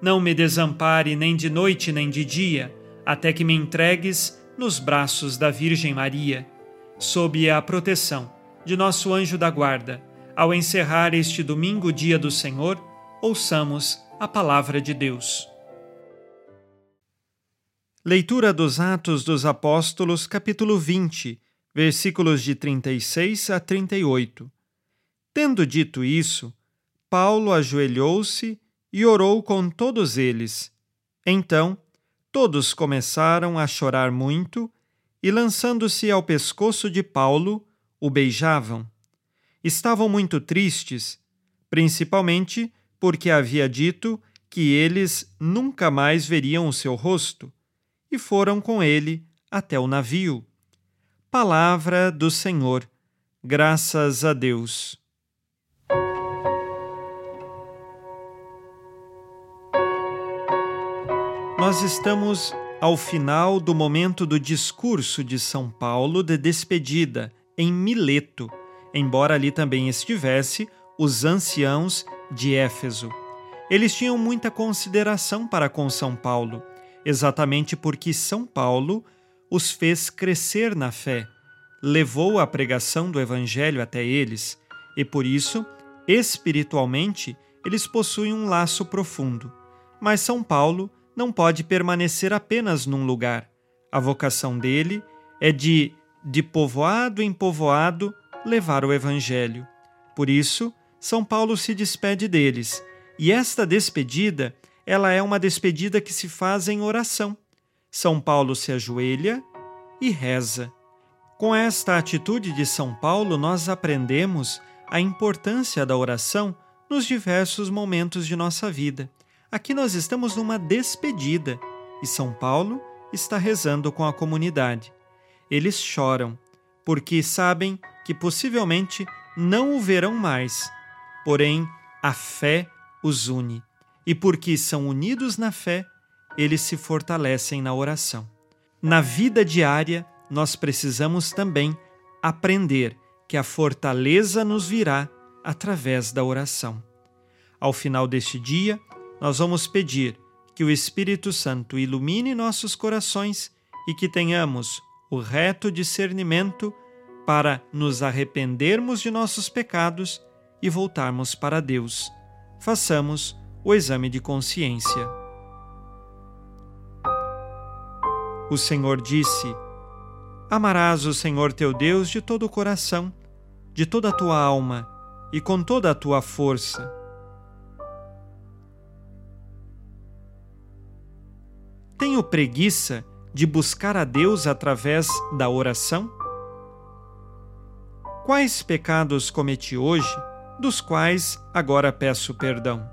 não me desampare nem de noite nem de dia, até que me entregues nos braços da Virgem Maria, sob a proteção de nosso anjo da guarda. Ao encerrar este domingo, dia do Senhor, ouçamos a palavra de Deus. Leitura dos Atos dos Apóstolos, capítulo 20, versículos de 36 a 38. Tendo dito isso, Paulo ajoelhou-se e orou com todos eles. Então, Todos começaram a chorar muito e, lançando-se ao pescoço de Paulo, o beijavam. Estavam muito tristes, principalmente porque havia dito que eles nunca mais veriam o seu rosto, e foram com ele até o navio. Palavra do Senhor. Graças a Deus. Nós estamos ao final do momento do discurso de São Paulo de despedida em Mileto, embora ali também estivesse os anciãos de Éfeso. Eles tinham muita consideração para com São Paulo, exatamente porque São Paulo os fez crescer na fé, levou a pregação do Evangelho até eles e por isso, espiritualmente, eles possuem um laço profundo. Mas São Paulo não pode permanecer apenas num lugar. A vocação dele é de, de povoado em povoado, levar o Evangelho. Por isso, São Paulo se despede deles, e esta despedida, ela é uma despedida que se faz em oração. São Paulo se ajoelha e reza. Com esta atitude de São Paulo, nós aprendemos a importância da oração nos diversos momentos de nossa vida. Aqui nós estamos numa despedida e São Paulo está rezando com a comunidade. Eles choram porque sabem que possivelmente não o verão mais, porém a fé os une e porque são unidos na fé, eles se fortalecem na oração. Na vida diária, nós precisamos também aprender que a fortaleza nos virá através da oração. Ao final deste dia, nós vamos pedir que o Espírito Santo ilumine nossos corações e que tenhamos o reto discernimento para nos arrependermos de nossos pecados e voltarmos para Deus. Façamos o exame de consciência. O Senhor disse: Amarás o Senhor teu Deus de todo o coração, de toda a tua alma e com toda a tua força Tenho preguiça de buscar a Deus através da oração? Quais pecados cometi hoje, dos quais agora peço perdão?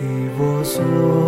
E